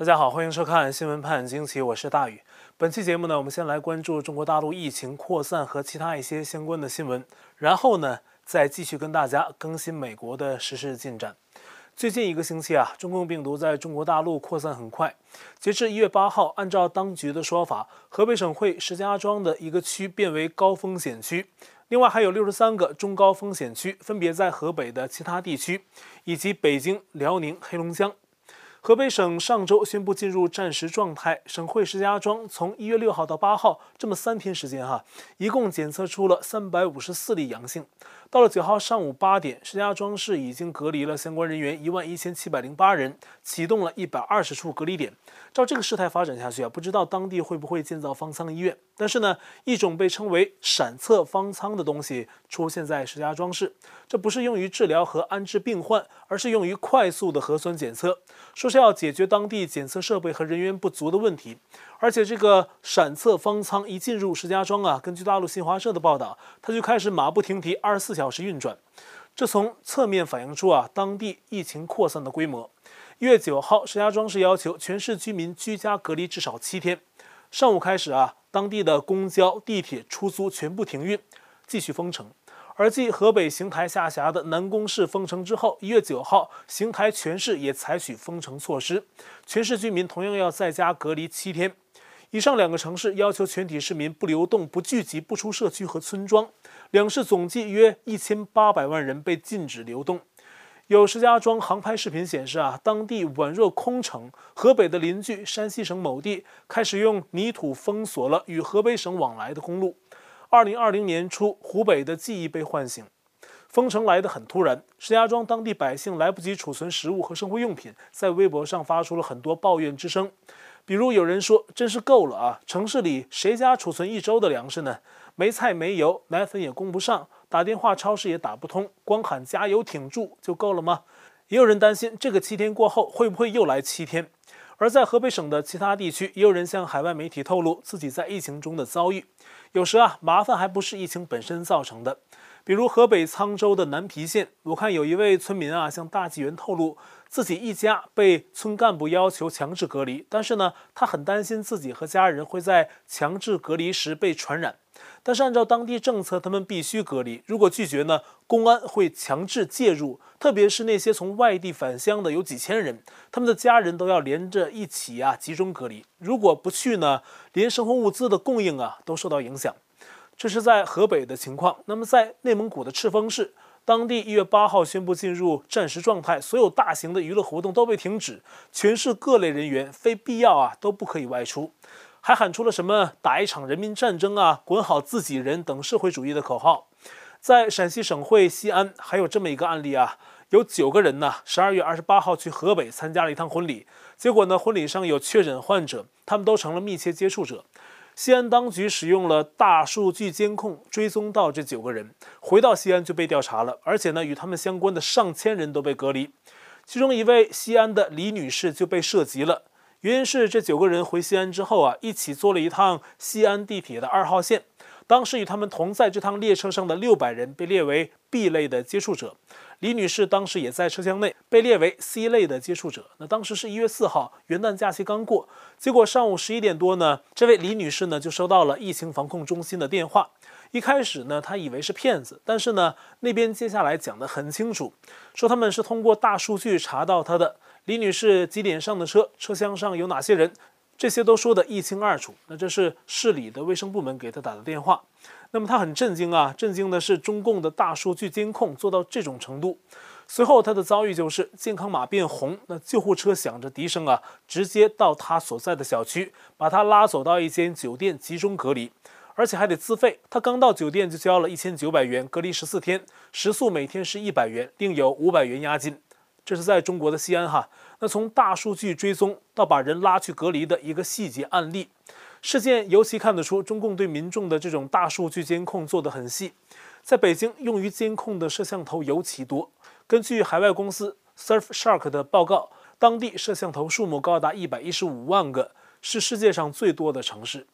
大家好，欢迎收看《新闻判惊奇》，我是大宇。本期节目呢，我们先来关注中国大陆疫情扩散和其他一些相关的新闻，然后呢，再继续跟大家更新美国的实时进展。最近一个星期啊，中共病毒在中国大陆扩散很快。截至一月八号，按照当局的说法，河北省会石家庄的一个区变为高风险区，另外还有六十三个中高风险区，分别在河北的其他地区以及北京、辽宁、黑龙江。河北省上周宣布进入战时状态，省会石家庄从一月六号到八号这么三天时间哈，一共检测出了三百五十四例阳性。到了九号上午八点，石家庄市已经隔离了相关人员一万一千七百零八人，启动了一百二十处隔离点。照这个事态发展下去啊，不知道当地会不会建造方舱医院。但是呢，一种被称为闪测方舱的东西出现在石家庄市，这不是用于治疗和安置病患，而是用于快速的核酸检测，说是要解决当地检测设备和人员不足的问题。而且这个闪测方舱一进入石家庄啊，根据大陆新华社的报道，它就开始马不停蹄，二十四小时运转。这从侧面反映出啊，当地疫情扩散的规模。一月九号，石家庄市要求全市居民居家隔离至少七天。上午开始啊，当地的公交、地铁、出租全部停运，继续封城。而继河北邢台下辖的南宫市封城之后，一月九号，邢台全市也采取封城措施，全市居民同样要在家隔离七天。以上两个城市要求全体市民不流动、不聚集、不出社区和村庄，两市总计约一千八百万人被禁止流动。有石家庄航拍视频显示啊，当地宛若空城。河北的邻居山西省某地开始用泥土封锁了与河北省往来的公路。二零二零年初，湖北的记忆被唤醒，封城来得很突然。石家庄当地百姓来不及储存食物和生活用品，在微博上发出了很多抱怨之声。比如有人说：“真是够了啊！城市里谁家储存一周的粮食呢？没菜没油，奶粉也供不上，打电话超市也打不通，光喊加油挺住就够了吗？”也有人担心这个七天过后会不会又来七天。而在河北省的其他地区，也有人向海外媒体透露自己在疫情中的遭遇。有时啊，麻烦还不是疫情本身造成的。比如河北沧州的南皮县，我看有一位村民啊向大纪元透露，自己一家被村干部要求强制隔离，但是呢，他很担心自己和家人会在强制隔离时被传染。但是按照当地政策，他们必须隔离。如果拒绝呢，公安会强制介入。特别是那些从外地返乡的有几千人，他们的家人都要连着一起啊集中隔离。如果不去呢，连生活物资的供应啊都受到影响。这是在河北的情况。那么在内蒙古的赤峰市，当地一月八号宣布进入战时状态，所有大型的娱乐活动都被停止，全市各类人员非必要啊都不可以外出，还喊出了什么“打一场人民战争啊，滚好自己人”等社会主义的口号。在陕西省会西安，还有这么一个案例啊，有九个人呢，十二月二十八号去河北参加了一趟婚礼，结果呢，婚礼上有确诊患者，他们都成了密切接触者。西安当局使用了大数据监控追踪到这九个人，回到西安就被调查了，而且呢，与他们相关的上千人都被隔离。其中一位西安的李女士就被涉及了，原因是这九个人回西安之后啊，一起坐了一趟西安地铁的二号线。当时与他们同在这趟列车上的六百人被列为 B 类的接触者，李女士当时也在车厢内，被列为 C 类的接触者。那当时是一月四号，元旦假期刚过，结果上午十一点多呢，这位李女士呢就收到了疫情防控中心的电话。一开始呢，她以为是骗子，但是呢，那边接下来讲得很清楚，说他们是通过大数据查到她的李女士几点上的车，车厢上有哪些人。这些都说得一清二楚。那这是市里的卫生部门给她打的电话。那么他很震惊啊，震惊的是中共的大数据监控做到这种程度。随后他的遭遇就是健康码变红，那救护车响着笛声啊，直接到他所在的小区，把他拉走到一间酒店集中隔离，而且还得自费。他刚到酒店就交了一千九百元，隔离十四天，食宿每天是一百元，另有五百元押金。这是在中国的西安哈。那从大数据追踪到把人拉去隔离的一个细节案例，事件尤其看得出中共对民众的这种大数据监控做得很细。在北京用于监控的摄像头尤其多。根据海外公司 Surfshark 的报告，当地摄像头数目高达一百一十五万个，是世界上最多的城市。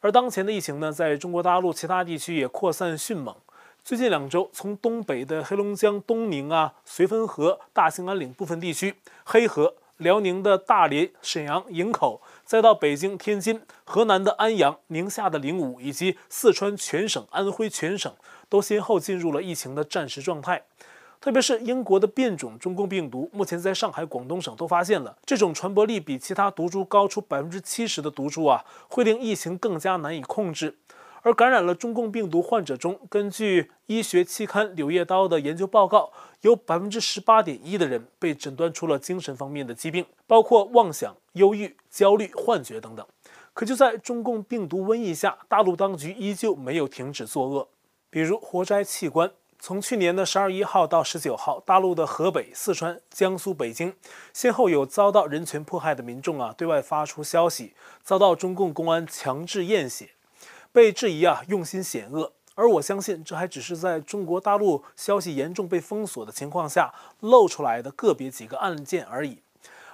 而当前的疫情呢，在中国大陆其他地区也扩散迅猛。最近两周，从东北的黑龙江东宁啊、绥芬河、大兴安岭部分地区、黑河、辽宁的大连、沈阳、营口，再到北京、天津、河南的安阳、宁夏的灵武，以及四川全省、安徽全省，都先后进入了疫情的战时状态。特别是英国的变种中共病毒，目前在上海、广东省都发现了。这种传播力比其他毒株高出百分之七十的毒株啊，会令疫情更加难以控制。而感染了中共病毒患者中，根据医学期刊《柳叶刀》的研究报告，有百分之十八点一的人被诊断出了精神方面的疾病，包括妄想、忧郁、焦虑、幻觉等等。可就在中共病毒瘟疫下，大陆当局依旧没有停止作恶，比如活摘器官。从去年的十二一号到十九号，大陆的河北、四川、江苏、北京，先后有遭到人权迫害的民众啊，对外发出消息，遭到中共公安强制验血。被质疑啊，用心险恶，而我相信这还只是在中国大陆消息严重被封锁的情况下露出来的个别几个案件而已。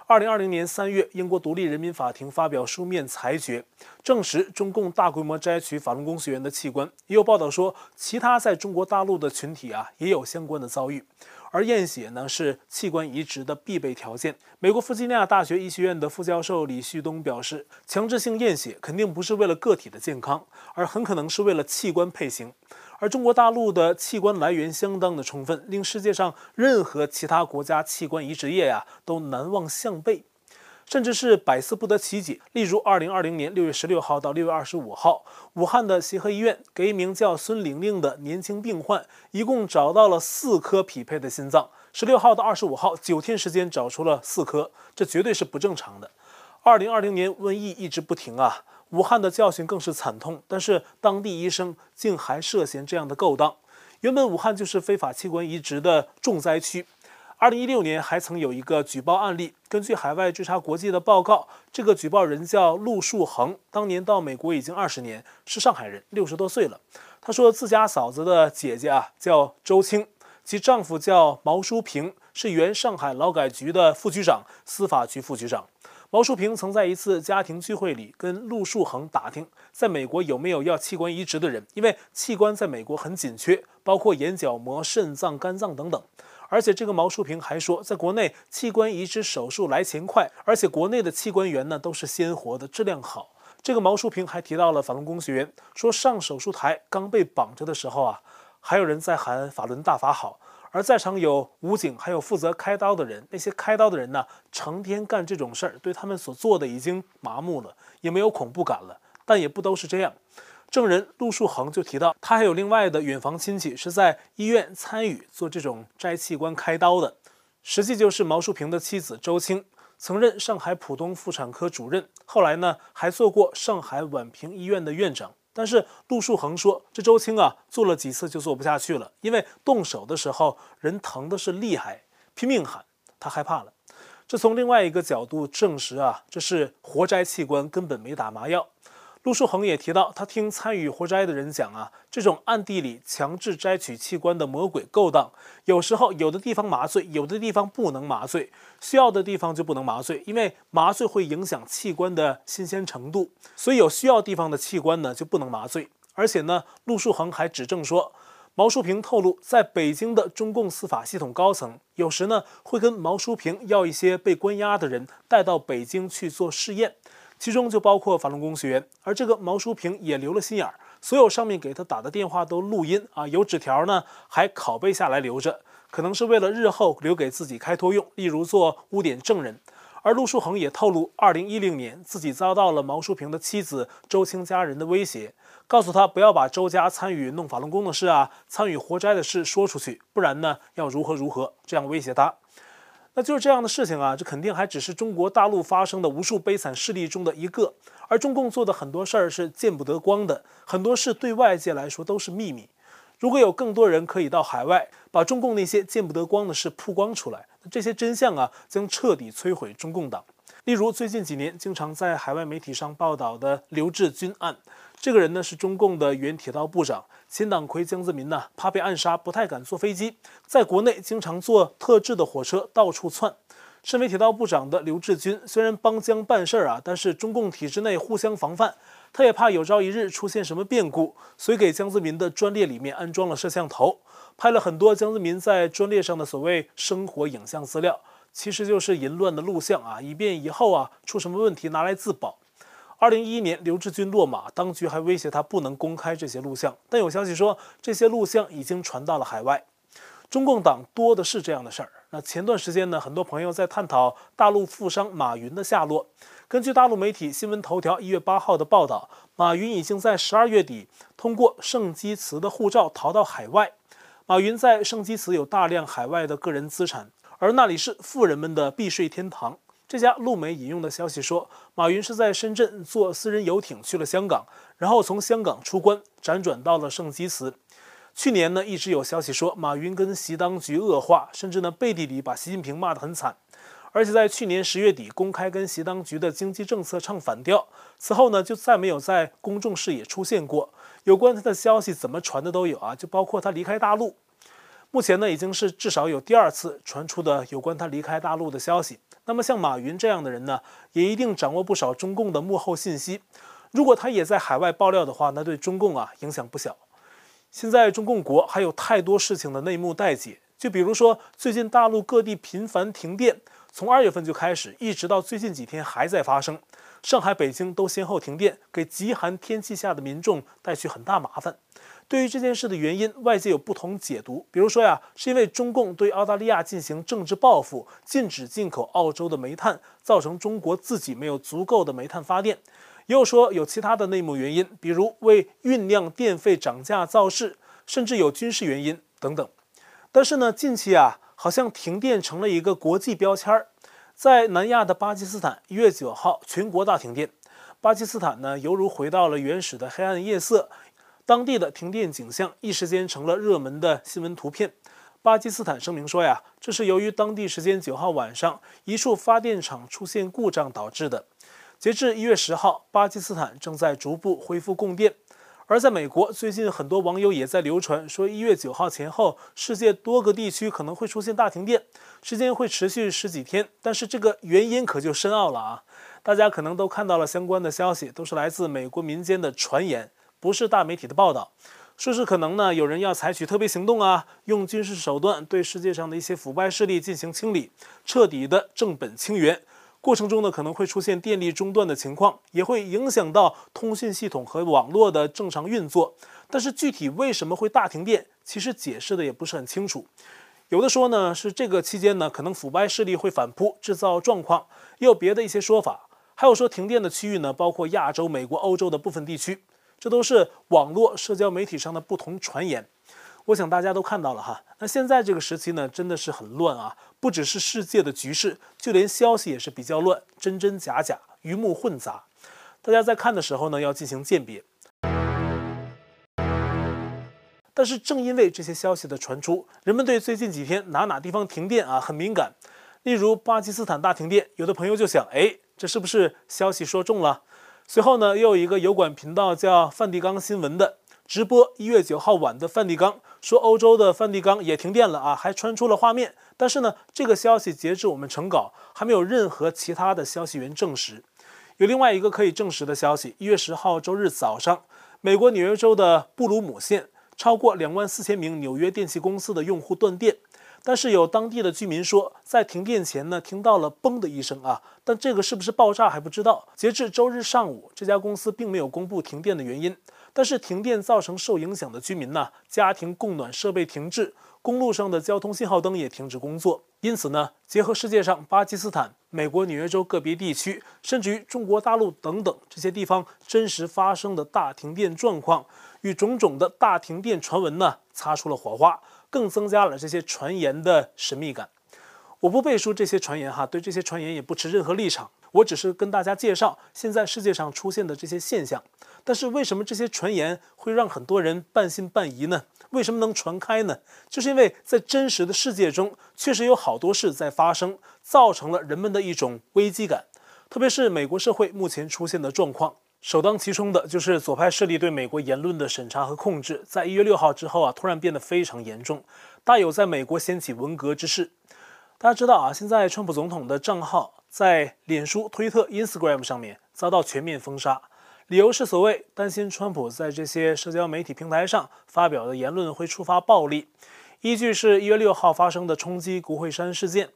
二零二零年三月，英国独立人民法庭发表书面裁决，证实中共大规模摘取法轮功学员的器官。也有报道说，其他在中国大陆的群体啊，也有相关的遭遇。而验血呢，是器官移植的必备条件。美国弗吉尼亚大学医学院的副教授李旭东表示，强制性验血肯定不是为了个体的健康，而很可能是为了器官配型。而中国大陆的器官来源相当的充分，令世界上任何其他国家器官移植业呀都难望项背。甚至是百思不得其解。例如，二零二零年六月十六号到六月二十五号，武汉的协和医院给一名叫孙玲玲的年轻病患，一共找到了四颗匹配的心脏。十六号到二十五号，九天时间找出了四颗，这绝对是不正常的。二零二零年瘟疫一直不停啊，武汉的教训更是惨痛。但是当地医生竟还涉嫌这样的勾当。原本武汉就是非法器官移植的重灾区。二零一六年还曾有一个举报案例，根据海外追查国际的报告，这个举报人叫陆树恒，当年到美国已经二十年，是上海人，六十多岁了。他说自家嫂子的姐姐啊叫周青，其丈夫叫毛书平，是原上海劳改局的副局长、司法局副局长。毛书平曾在一次家庭聚会里跟陆树恒打听，在美国有没有要器官移植的人，因为器官在美国很紧缺，包括眼角膜、肾脏、肝脏等等。而且这个毛书平还说，在国内器官移植手术来钱快，而且国内的器官源呢都是鲜活的，质量好。这个毛书平还提到了法轮功学员，说上手术台刚被绑着的时候啊，还有人在喊法轮大法好，而在场有武警，还有负责开刀的人，那些开刀的人呢，成天干这种事儿，对他们所做的已经麻木了，也没有恐怖感了，但也不都是这样。证人陆树恒就提到，他还有另外的远房亲戚是在医院参与做这种摘器官开刀的，实际就是毛树平的妻子周青，曾任上海浦东妇产科主任，后来呢还做过上海宛平医院的院长。但是陆树恒说，这周青啊做了几次就做不下去了，因为动手的时候人疼的是厉害，拼命喊，他害怕了。这从另外一个角度证实啊，这是活摘器官根本没打麻药。陆树恒也提到，他听参与活摘的人讲啊，这种暗地里强制摘取器官的魔鬼勾当，有时候有的地方麻醉，有的地方不能麻醉，需要的地方就不能麻醉，因为麻醉会影响器官的新鲜程度，所以有需要地方的器官呢就不能麻醉。而且呢，陆树恒还指证说，毛书平透露，在北京的中共司法系统高层，有时呢会跟毛书平要一些被关押的人带到北京去做试验。其中就包括法轮功学员，而这个毛书平也留了心眼儿，所有上面给他打的电话都录音啊，有纸条呢，还拷贝下来留着，可能是为了日后留给自己开脱用，例如做污点证人。而陆树恒也透露，二零一零年自己遭到了毛书平的妻子周青家人的威胁，告诉他不要把周家参与弄法轮功的事啊，参与活摘的事说出去，不然呢要如何如何，这样威胁他。那就是这样的事情啊，这肯定还只是中国大陆发生的无数悲惨事例中的一个，而中共做的很多事儿是见不得光的，很多事对外界来说都是秘密。如果有更多人可以到海外，把中共那些见不得光的事曝光出来，这些真相啊，将彻底摧毁中共党。例如最近几年经常在海外媒体上报道的刘志军案。这个人呢是中共的原铁道部长，前党魁江泽民呢怕被暗杀，不太敢坐飞机，在国内经常坐特制的火车到处窜。身为铁道部长的刘志军虽然帮江办事儿啊，但是中共体制内互相防范，他也怕有朝一日出现什么变故，所以给江泽民的专列里面安装了摄像头，拍了很多江泽民在专列上的所谓生活影像资料。其实就是淫乱的录像啊，以便以后啊出什么问题拿来自保。二零一一年，刘志军落马，当局还威胁他不能公开这些录像，但有消息说这些录像已经传到了海外。中共党多的是这样的事儿。那前段时间呢，很多朋友在探讨大陆富商马云的下落。根据大陆媒体新闻头条一月八号的报道，马云已经在十二月底通过圣基茨的护照逃到海外。马云在圣基茨有大量海外的个人资产，而那里是富人们的避税天堂。这家陆媒引用的消息说，马云是在深圳坐私人游艇去了香港，然后从香港出关，辗转到了圣基茨。去年呢，一直有消息说马云跟习当局恶化，甚至呢背地里把习近平骂得很惨，而且在去年十月底公开跟习当局的经济政策唱反调，此后呢就再没有在公众视野出现过。有关他的消息怎么传的都有啊，就包括他离开大陆。目前呢已经是至少有第二次传出的有关他离开大陆的消息。那么像马云这样的人呢，也一定掌握不少中共的幕后信息。如果他也在海外爆料的话，那对中共啊影响不小。现在中共国还有太多事情的内幕待解，就比如说最近大陆各地频繁停电，从二月份就开始，一直到最近几天还在发生。上海、北京都先后停电，给极寒天气下的民众带去很大麻烦。对于这件事的原因，外界有不同解读。比如说呀，是因为中共对澳大利亚进行政治报复，禁止进口澳洲的煤炭，造成中国自己没有足够的煤炭发电。也有说有其他的内幕原因，比如为酝酿电费涨价造势，甚至有军事原因等等。但是呢，近期啊，好像停电成了一个国际标签儿。在南亚的巴基斯坦，一月九号全国大停电，巴基斯坦呢犹如回到了原始的黑暗夜色，当地的停电景象一时间成了热门的新闻图片。巴基斯坦声明说呀，这是由于当地时间九号晚上一处发电厂出现故障导致的。截至一月十号，巴基斯坦正在逐步恢复供电。而在美国，最近很多网友也在流传说，一月九号前后，世界多个地区可能会出现大停电，时间会持续十几天。但是这个原因可就深奥了啊！大家可能都看到了相关的消息，都是来自美国民间的传言，不是大媒体的报道。说是可能呢，有人要采取特别行动啊，用军事手段对世界上的一些腐败势力进行清理，彻底的正本清源。过程中呢，可能会出现电力中断的情况，也会影响到通讯系统和网络的正常运作。但是具体为什么会大停电，其实解释的也不是很清楚。有的说呢，是这个期间呢，可能腐败势力会反扑，制造状况；也有别的一些说法。还有说停电的区域呢，包括亚洲、美国、欧洲的部分地区。这都是网络社交媒体上的不同传言。我想大家都看到了哈，那现在这个时期呢，真的是很乱啊！不只是世界的局势，就连消息也是比较乱，真真假假，鱼目混杂。大家在看的时候呢，要进行鉴别。但是正因为这些消息的传出，人们对最近几天哪哪地方停电啊很敏感。例如巴基斯坦大停电，有的朋友就想，哎，这是不是消息说中了？随后呢，又有一个油管频道叫梵蒂冈新闻的。直播一月九号晚的梵蒂冈说，欧洲的梵蒂冈也停电了啊，还传出了画面。但是呢，这个消息截至我们成稿还没有任何其他的消息源证实。有另外一个可以证实的消息，一月十号周日早上，美国纽约州的布鲁姆县超过两万四千名纽约电气公司的用户断电。但是有当地的居民说，在停电前呢，听到了“嘣”的一声啊，但这个是不是爆炸还不知道。截至周日上午，这家公司并没有公布停电的原因。但是停电造成受影响的居民呢，家庭供暖设备停滞，公路上的交通信号灯也停止工作。因此呢，结合世界上巴基斯坦、美国纽约州个别地区，甚至于中国大陆等等这些地方真实发生的大停电状况，与种种的大停电传闻呢，擦出了火花。更增加了这些传言的神秘感。我不背书这些传言哈，对这些传言也不持任何立场。我只是跟大家介绍现在世界上出现的这些现象。但是为什么这些传言会让很多人半信半疑呢？为什么能传开呢？就是因为在真实的世界中，确实有好多事在发生，造成了人们的一种危机感。特别是美国社会目前出现的状况。首当其冲的就是左派势力对美国言论的审查和控制，在一月六号之后啊，突然变得非常严重，大有在美国掀起文革之势。大家知道啊，现在川普总统的账号在脸书、推特、Instagram 上面遭到全面封杀，理由是所谓担心川普在这些社交媒体平台上发表的言论会触发暴力。依据是一月六号发生的冲击国会山事件。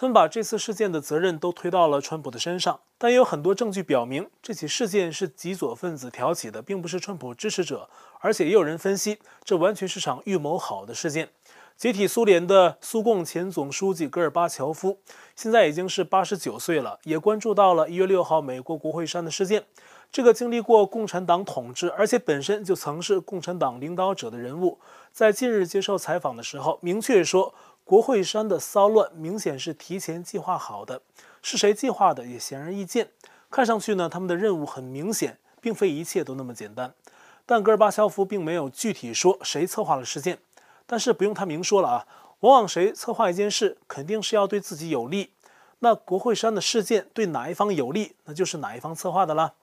他们把这次事件的责任都推到了川普的身上。但有很多证据表明，这起事件是极左分子挑起的，并不是川普支持者。而且也有人分析，这完全是场预谋好的事件。解体苏联的苏共前总书记戈尔巴乔夫，现在已经是八十九岁了，也关注到了一月六号美国国会山的事件。这个经历过共产党统治，而且本身就曾是共产党领导者的人物，在近日接受采访的时候，明确说，国会山的骚乱明显是提前计划好的。是谁计划的，也显而易见。看上去呢，他们的？任务很明显，并非一切都那么简单。但戈尔巴乔夫并没有具体说谁策划了事件，但是不用他明说了啊，往往谁策划一件事，肯定是要对自己有利。那国会山的？事件对哪一方有利，那就是哪一方策划的？啦。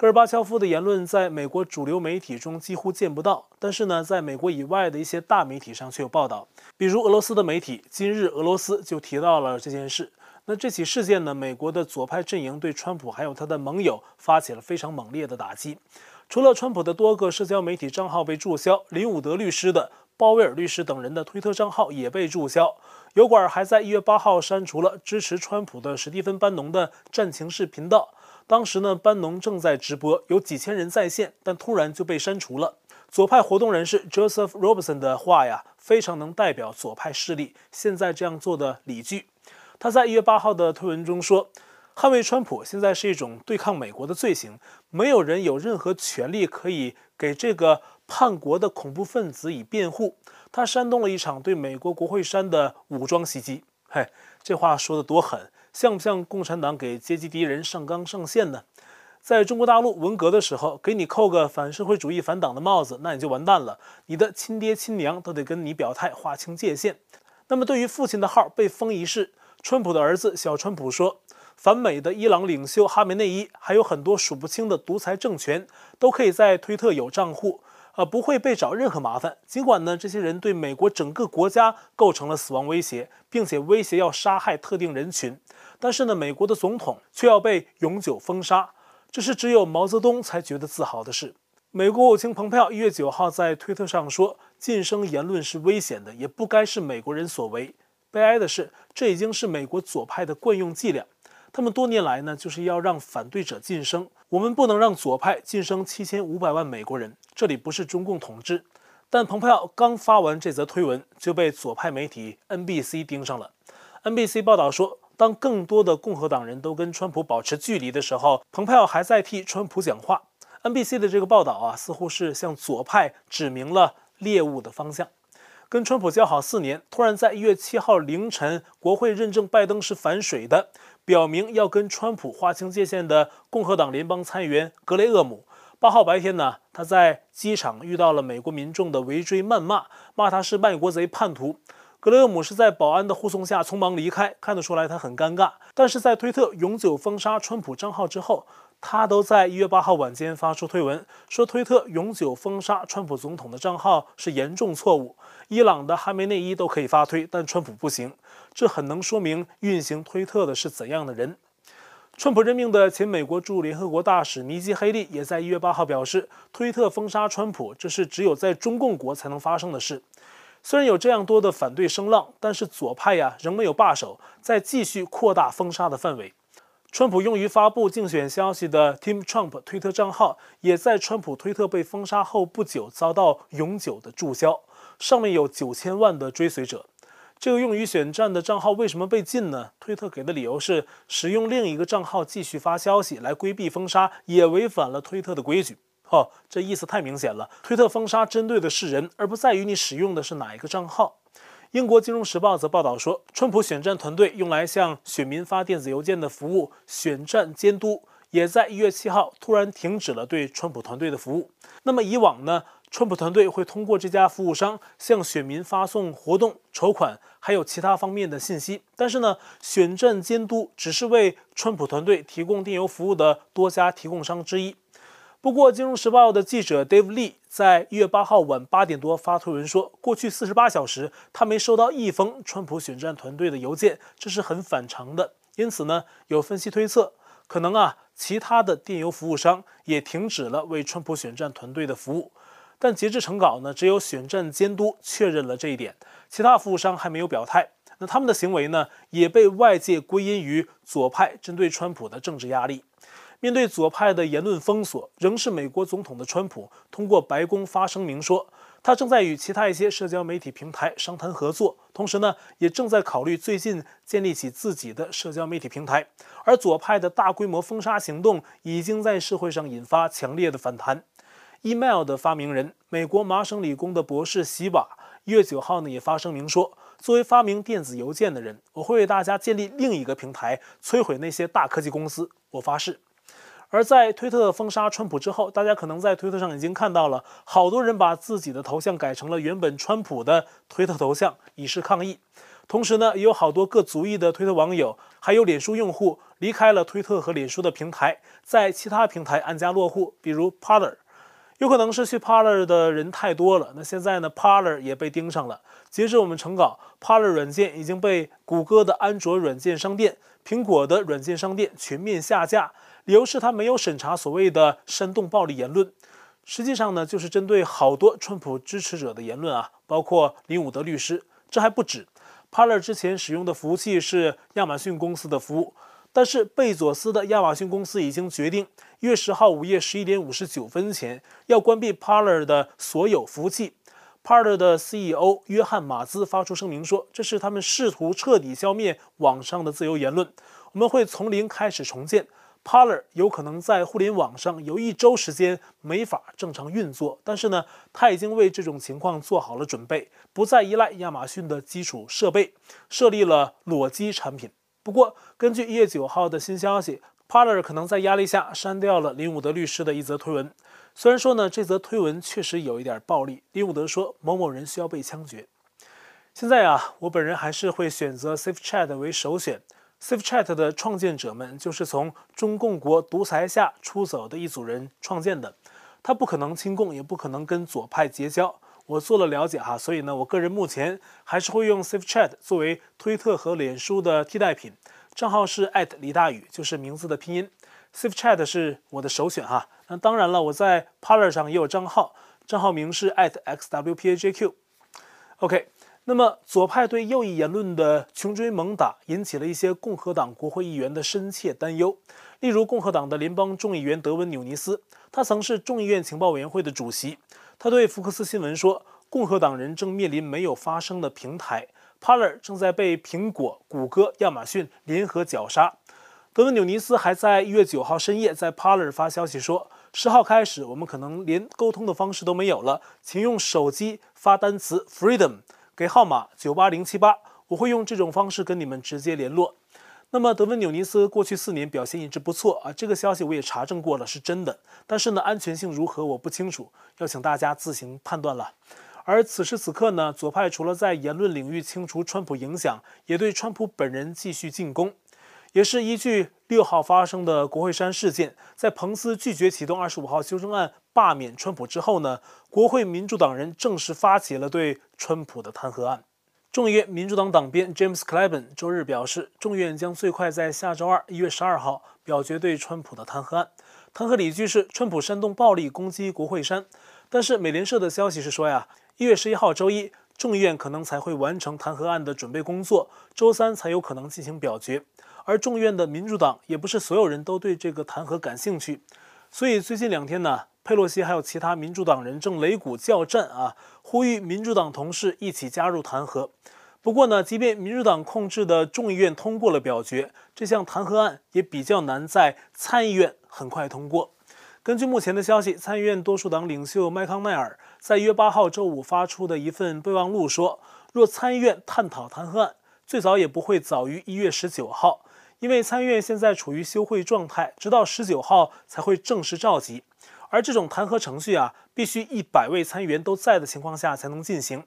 戈尔巴乔夫的言论在美国主流媒体中几乎见不到，但是呢，在美国以外的一些大媒体上却有报道。比如俄罗斯的媒体《今日俄罗斯》就提到了这件事。那这起事件呢，美国的左派阵营对川普还有他的盟友发起了非常猛烈的打击。除了川普的多个社交媒体账号被注销，林伍德律师的、鲍威尔律师等人的推特账号也被注销。油管还在一月八号删除了支持川普的史蒂芬·班农的战情室频道。当时呢，班农正在直播，有几千人在线，但突然就被删除了。左派活动人士 Joseph Robinson 的话呀，非常能代表左派势力现在这样做的理据。他在一月八号的推文中说：“捍卫川普现在是一种对抗美国的罪行，没有人有任何权利可以给这个叛国的恐怖分子以辩护。”他煽动了一场对美国国会山的武装袭击。嘿，这话说得多狠！像不像共产党给阶级敌人上纲上线呢？在中国大陆文革的时候，给你扣个反社会主义反党的帽子，那你就完蛋了，你的亲爹亲娘都得跟你表态，划清界限。那么对于父亲的号被封一事，川普的儿子小川普说，反美的伊朗领袖哈梅内伊，还有很多数不清的独裁政权，都可以在推特有账户。呃，不会被找任何麻烦。尽管呢，这些人对美国整个国家构成了死亡威胁，并且威胁要杀害特定人群，但是呢，美国的总统却要被永久封杀，这是只有毛泽东才觉得自豪的事。美国国务卿蓬佩奥一月九号在推特上说：“晋升言论是危险的，也不该是美国人所为。悲哀的是，这已经是美国左派的惯用伎俩。”他们多年来呢，就是要让反对者晋升。我们不能让左派晋升七千五百万美国人。这里不是中共统治。但蓬佩奥刚发完这则推文，就被左派媒体 NBC 盯上了。NBC 报道说，当更多的共和党人都跟川普保持距离的时候，蓬佩奥还在替川普讲话。NBC 的这个报道啊，似乎是向左派指明了猎物的方向。跟川普交好四年，突然在一月七号凌晨，国会认证拜登是反水的，表明要跟川普划清界限的共和党联邦参议员格雷厄姆，八号白天呢，他在机场遇到了美国民众的围追谩骂，骂他是卖国贼、叛徒。格雷厄姆是在保安的护送下匆忙离开，看得出来他很尴尬。但是在推特永久封杀川普账号之后，他都在一月八号晚间发出推文，说推特永久封杀川普总统的账号是严重错误。伊朗的哈梅内伊都可以发推，但川普不行。这很能说明运行推特的是怎样的人。川普任命的前美国驻联合国大使尼基·黑利也在一月八号表示，推特封杀川普，这是只有在中共国才能发生的事。虽然有这样多的反对声浪，但是左派呀仍没有罢手，在继续扩大封杀的范围。川普用于发布竞选消息的 Team Trump 推特账号，也在川普推特被封杀后不久遭到永久的注销，上面有九千万的追随者。这个用于选战的账号为什么被禁呢？推特给的理由是使用另一个账号继续发消息来规避封杀，也违反了推特的规矩。哦，这意思太明显了，推特封杀针对的是人，而不在于你使用的是哪一个账号。英国金融时报则报道说，川普选战团队用来向选民发电子邮件的服务“选战监督”也在一月七号突然停止了对川普团队的服务。那么以往呢，川普团队会通过这家服务商向选民发送活动、筹款还有其他方面的信息。但是呢，“选战监督”只是为川普团队提供电邮服务的多家提供商之一。不过，《金融时报》的记者 Dave Lee 在一月八号晚八点多发推文说，过去四十八小时他没收到一封川普选战团队的邮件，这是很反常的。因此呢，有分析推测，可能啊，其他的电邮服务商也停止了为川普选战团队的服务。但截至成稿呢，只有选战监督确认了这一点，其他服务商还没有表态。那他们的行为呢，也被外界归因于左派针对川普的政治压力。面对左派的言论封锁，仍是美国总统的川普通过白宫发声明说，他正在与其他一些社交媒体平台商谈合作，同时呢，也正在考虑最近建立起自己的社交媒体平台。而左派的大规模封杀行动已经在社会上引发强烈的反弹。Email 的发明人，美国麻省理工的博士席瓦，一月九号呢也发声明说，作为发明电子邮件的人，我会为大家建立另一个平台，摧毁那些大科技公司，我发誓。而在推特封杀川普之后，大家可能在推特上已经看到了，好多人把自己的头像改成了原本川普的推特头像，以示抗议。同时呢，也有好多各族裔的推特网友，还有脸书用户离开了推特和脸书的平台，在其他平台安家落户，比如 Parler。有可能是去 Parler 的人太多了，那现在呢，Parler 也被盯上了。截至我们成稿，Parler 软件已经被谷歌的安卓软件商店、苹果的软件商店全面下架，理由是他没有审查所谓的煽动暴力言论。实际上呢，就是针对好多川普支持者的言论啊，包括林伍德律师。这还不止，Parler 之前使用的服务器是亚马逊公司的服务。但是贝佐斯的亚马逊公司已经决定，一月十号午夜十一点五十九分前要关闭 Parler 的所有服务器。Parler 的 CEO 约翰马兹发出声明说：“这是他们试图彻底消灭网上的自由言论。我们会从零开始重建。Parler 有可能在互联网上有一周时间没法正常运作，但是呢，他已经为这种情况做好了准备，不再依赖亚马逊的基础设备，设立了裸机产品。”不过，根据一月九号的新消息，Parler 可能在压力下删掉了林伍德律师的一则推文。虽然说呢，这则推文确实有一点暴力。林伍德说某某人需要被枪决。现在啊，我本人还是会选择 SafeChat 为首选。SafeChat 的创建者们就是从中共国独裁下出走的一组人创建的，他不可能亲共，也不可能跟左派结交。我做了了解哈，所以呢，我个人目前还是会用 SafeChat 作为推特和脸书的替代品。账号是李大宇，就是名字的拼音。SafeChat 是我的首选哈。那当然了，我在 Parler 上也有账号，账号名是 @xwpajq。OK，那么左派对右翼言论的穷追猛打，引起了一些共和党国会议员的深切担忧。例如，共和党的联邦众议员德文纽尼斯，他曾是众议院情报委员会的主席。他对福克斯新闻说：“共和党人正面临没有发声的平台，Parler 正在被苹果、谷歌、亚马逊联合绞杀。”德文纽尼斯还在一月九号深夜在 Parler 发消息说：“十号开始，我们可能连沟通的方式都没有了，请用手机发单词 ‘freedom’ 给号码九八零七八，我会用这种方式跟你们直接联络。”那么，德文纽尼斯过去四年表现一直不错啊，这个消息我也查证过了，是真的。但是呢，安全性如何我不清楚，要请大家自行判断了。而此时此刻呢，左派除了在言论领域清除川普影响，也对川普本人继续进攻。也是依据六号发生的国会山事件，在彭斯拒绝启动二十五号修正案罢免川普之后呢，国会民主党人正式发起了对川普的弹劾案。众议院民主党党鞭 James Clyburn 周日表示，众议院将最快在下周二一月十二号表决对川普的弹劾案。弹劾理据是川普煽动暴力攻击国会山。但是美联社的消息是说呀，一月十一号周一，众议院可能才会完成弹劾案的准备工作，周三才有可能进行表决。而众议院的民主党也不是所有人都对这个弹劾感兴趣，所以最近两天呢。佩洛西还有其他民主党人正擂鼓叫战啊，呼吁民主党同事一起加入弹劾。不过呢，即便民主党控制的众议院通过了表决，这项弹劾案也比较难在参议院很快通过。根据目前的消息，参议院多数党领袖麦康奈尔在一月八号周五发出的一份备忘录说，若参议院探讨弹劾案，最早也不会早于一月十九号，因为参议院现在处于休会状态，直到十九号才会正式召集。而这种弹劾程序啊，必须一百位参议员都在的情况下才能进行。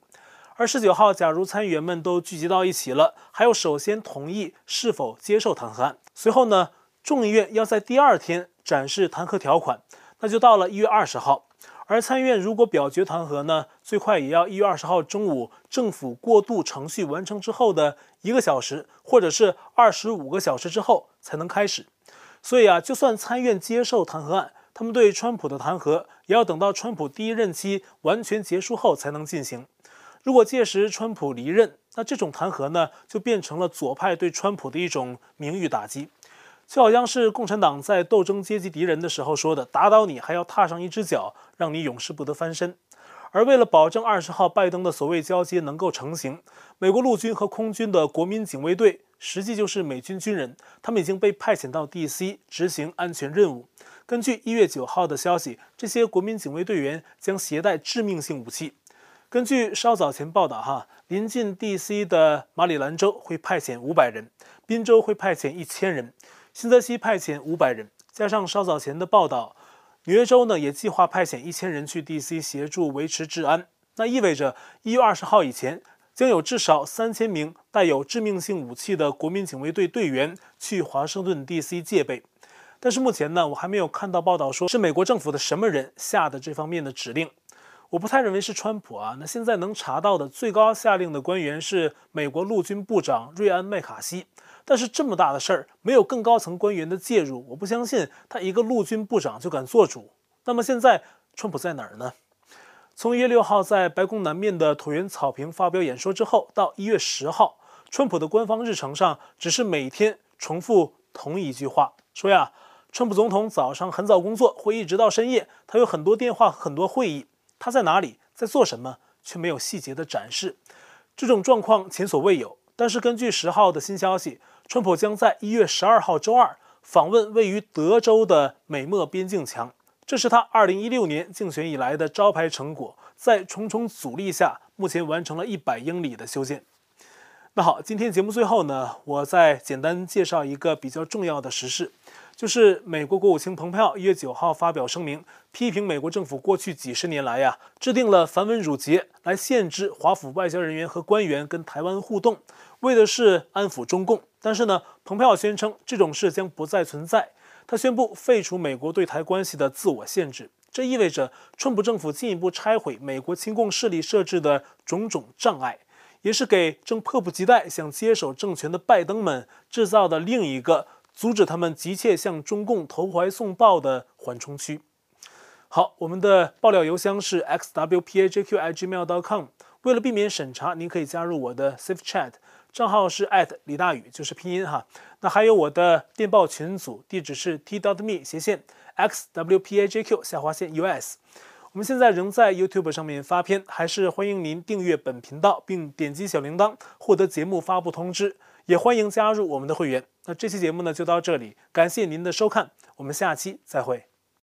而十九号，假如参议员们都聚集到一起了，还要首先同意是否接受弹劾案。随后呢，众议院要在第二天展示弹劾条款，那就到了一月二十号。而参议院如果表决弹劾呢，最快也要一月二十号中午政府过渡程序完成之后的一个小时，或者是二十五个小时之后才能开始。所以啊，就算参议院接受弹劾案，他们对川普的弹劾也要等到川普第一任期完全结束后才能进行。如果届时川普离任，那这种弹劾呢，就变成了左派对川普的一种名誉打击，就好像是共产党在斗争阶级敌人的时候说的：“打倒你还要踏上一只脚，让你永世不得翻身。”而为了保证二十号拜登的所谓交接能够成型，美国陆军和空军的国民警卫队，实际就是美军军人，他们已经被派遣到 D.C. 执行安全任务。根据一月九号的消息，这些国民警卫队员将携带致命性武器。根据稍早前报道，哈，临近 D.C. 的马里兰州会派遣五百人，宾州会派遣一千人，新泽西派遣五百人，加上稍早前的报道，纽约州呢也计划派遣一千人去 D.C. 协助维持治安。那意味着一月二十号以前，将有至少三千名带有致命性武器的国民警卫队队员去华盛顿 D.C. 戒备。但是目前呢，我还没有看到报道说是美国政府的什么人下的这方面的指令。我不太认为是川普啊，那现在能查到的最高下令的官员是美国陆军部长瑞安麦卡锡，但是这么大的事儿，没有更高层官员的介入，我不相信他一个陆军部长就敢做主。那么现在川普在哪儿呢？从一月六号在白宫南面的椭圆草坪发表演说之后，到一月十号，川普的官方日程上只是每天重复同一句话，说呀，川普总统早上很早工作，会一直到深夜，他有很多电话，很多会议。他在哪里，在做什么，却没有细节的展示，这种状况前所未有。但是根据十号的新消息，川普将在一月十二号周二访问位于德州的美墨边境墙，这是他二零一六年竞选以来的招牌成果，在重重阻力下，目前完成了一百英里的修建。那好，今天节目最后呢，我再简单介绍一个比较重要的时事。就是美国国务卿蓬佩奥一月九号发表声明，批评美国政府过去几十年来呀，制定了繁文缛节来限制华府外交人员和官员跟台湾互动，为的是安抚中共。但是呢，蓬佩奥宣称这种事将不再存在。他宣布废除美国对台关系的自我限制，这意味着川普政府进一步拆毁美国亲共势力设置的种种障碍，也是给正迫不及待想接手政权的拜登们制造的另一个。阻止他们急切向中共投怀送抱的缓冲区。好，我们的爆料邮箱是 xwpajqi@gmail.com。为了避免审查，您可以加入我的 Safe Chat 账号是李大宇，就是拼音哈。那还有我的电报群组地址是 t.me 斜线 xwpajq 下划线 us。我们现在仍在 YouTube 上面发片，还是欢迎您订阅本频道并点击小铃铛，获得节目发布通知。也欢迎加入我们的会员。那这期节目呢就到这里，感谢您的收看，我们下期再会。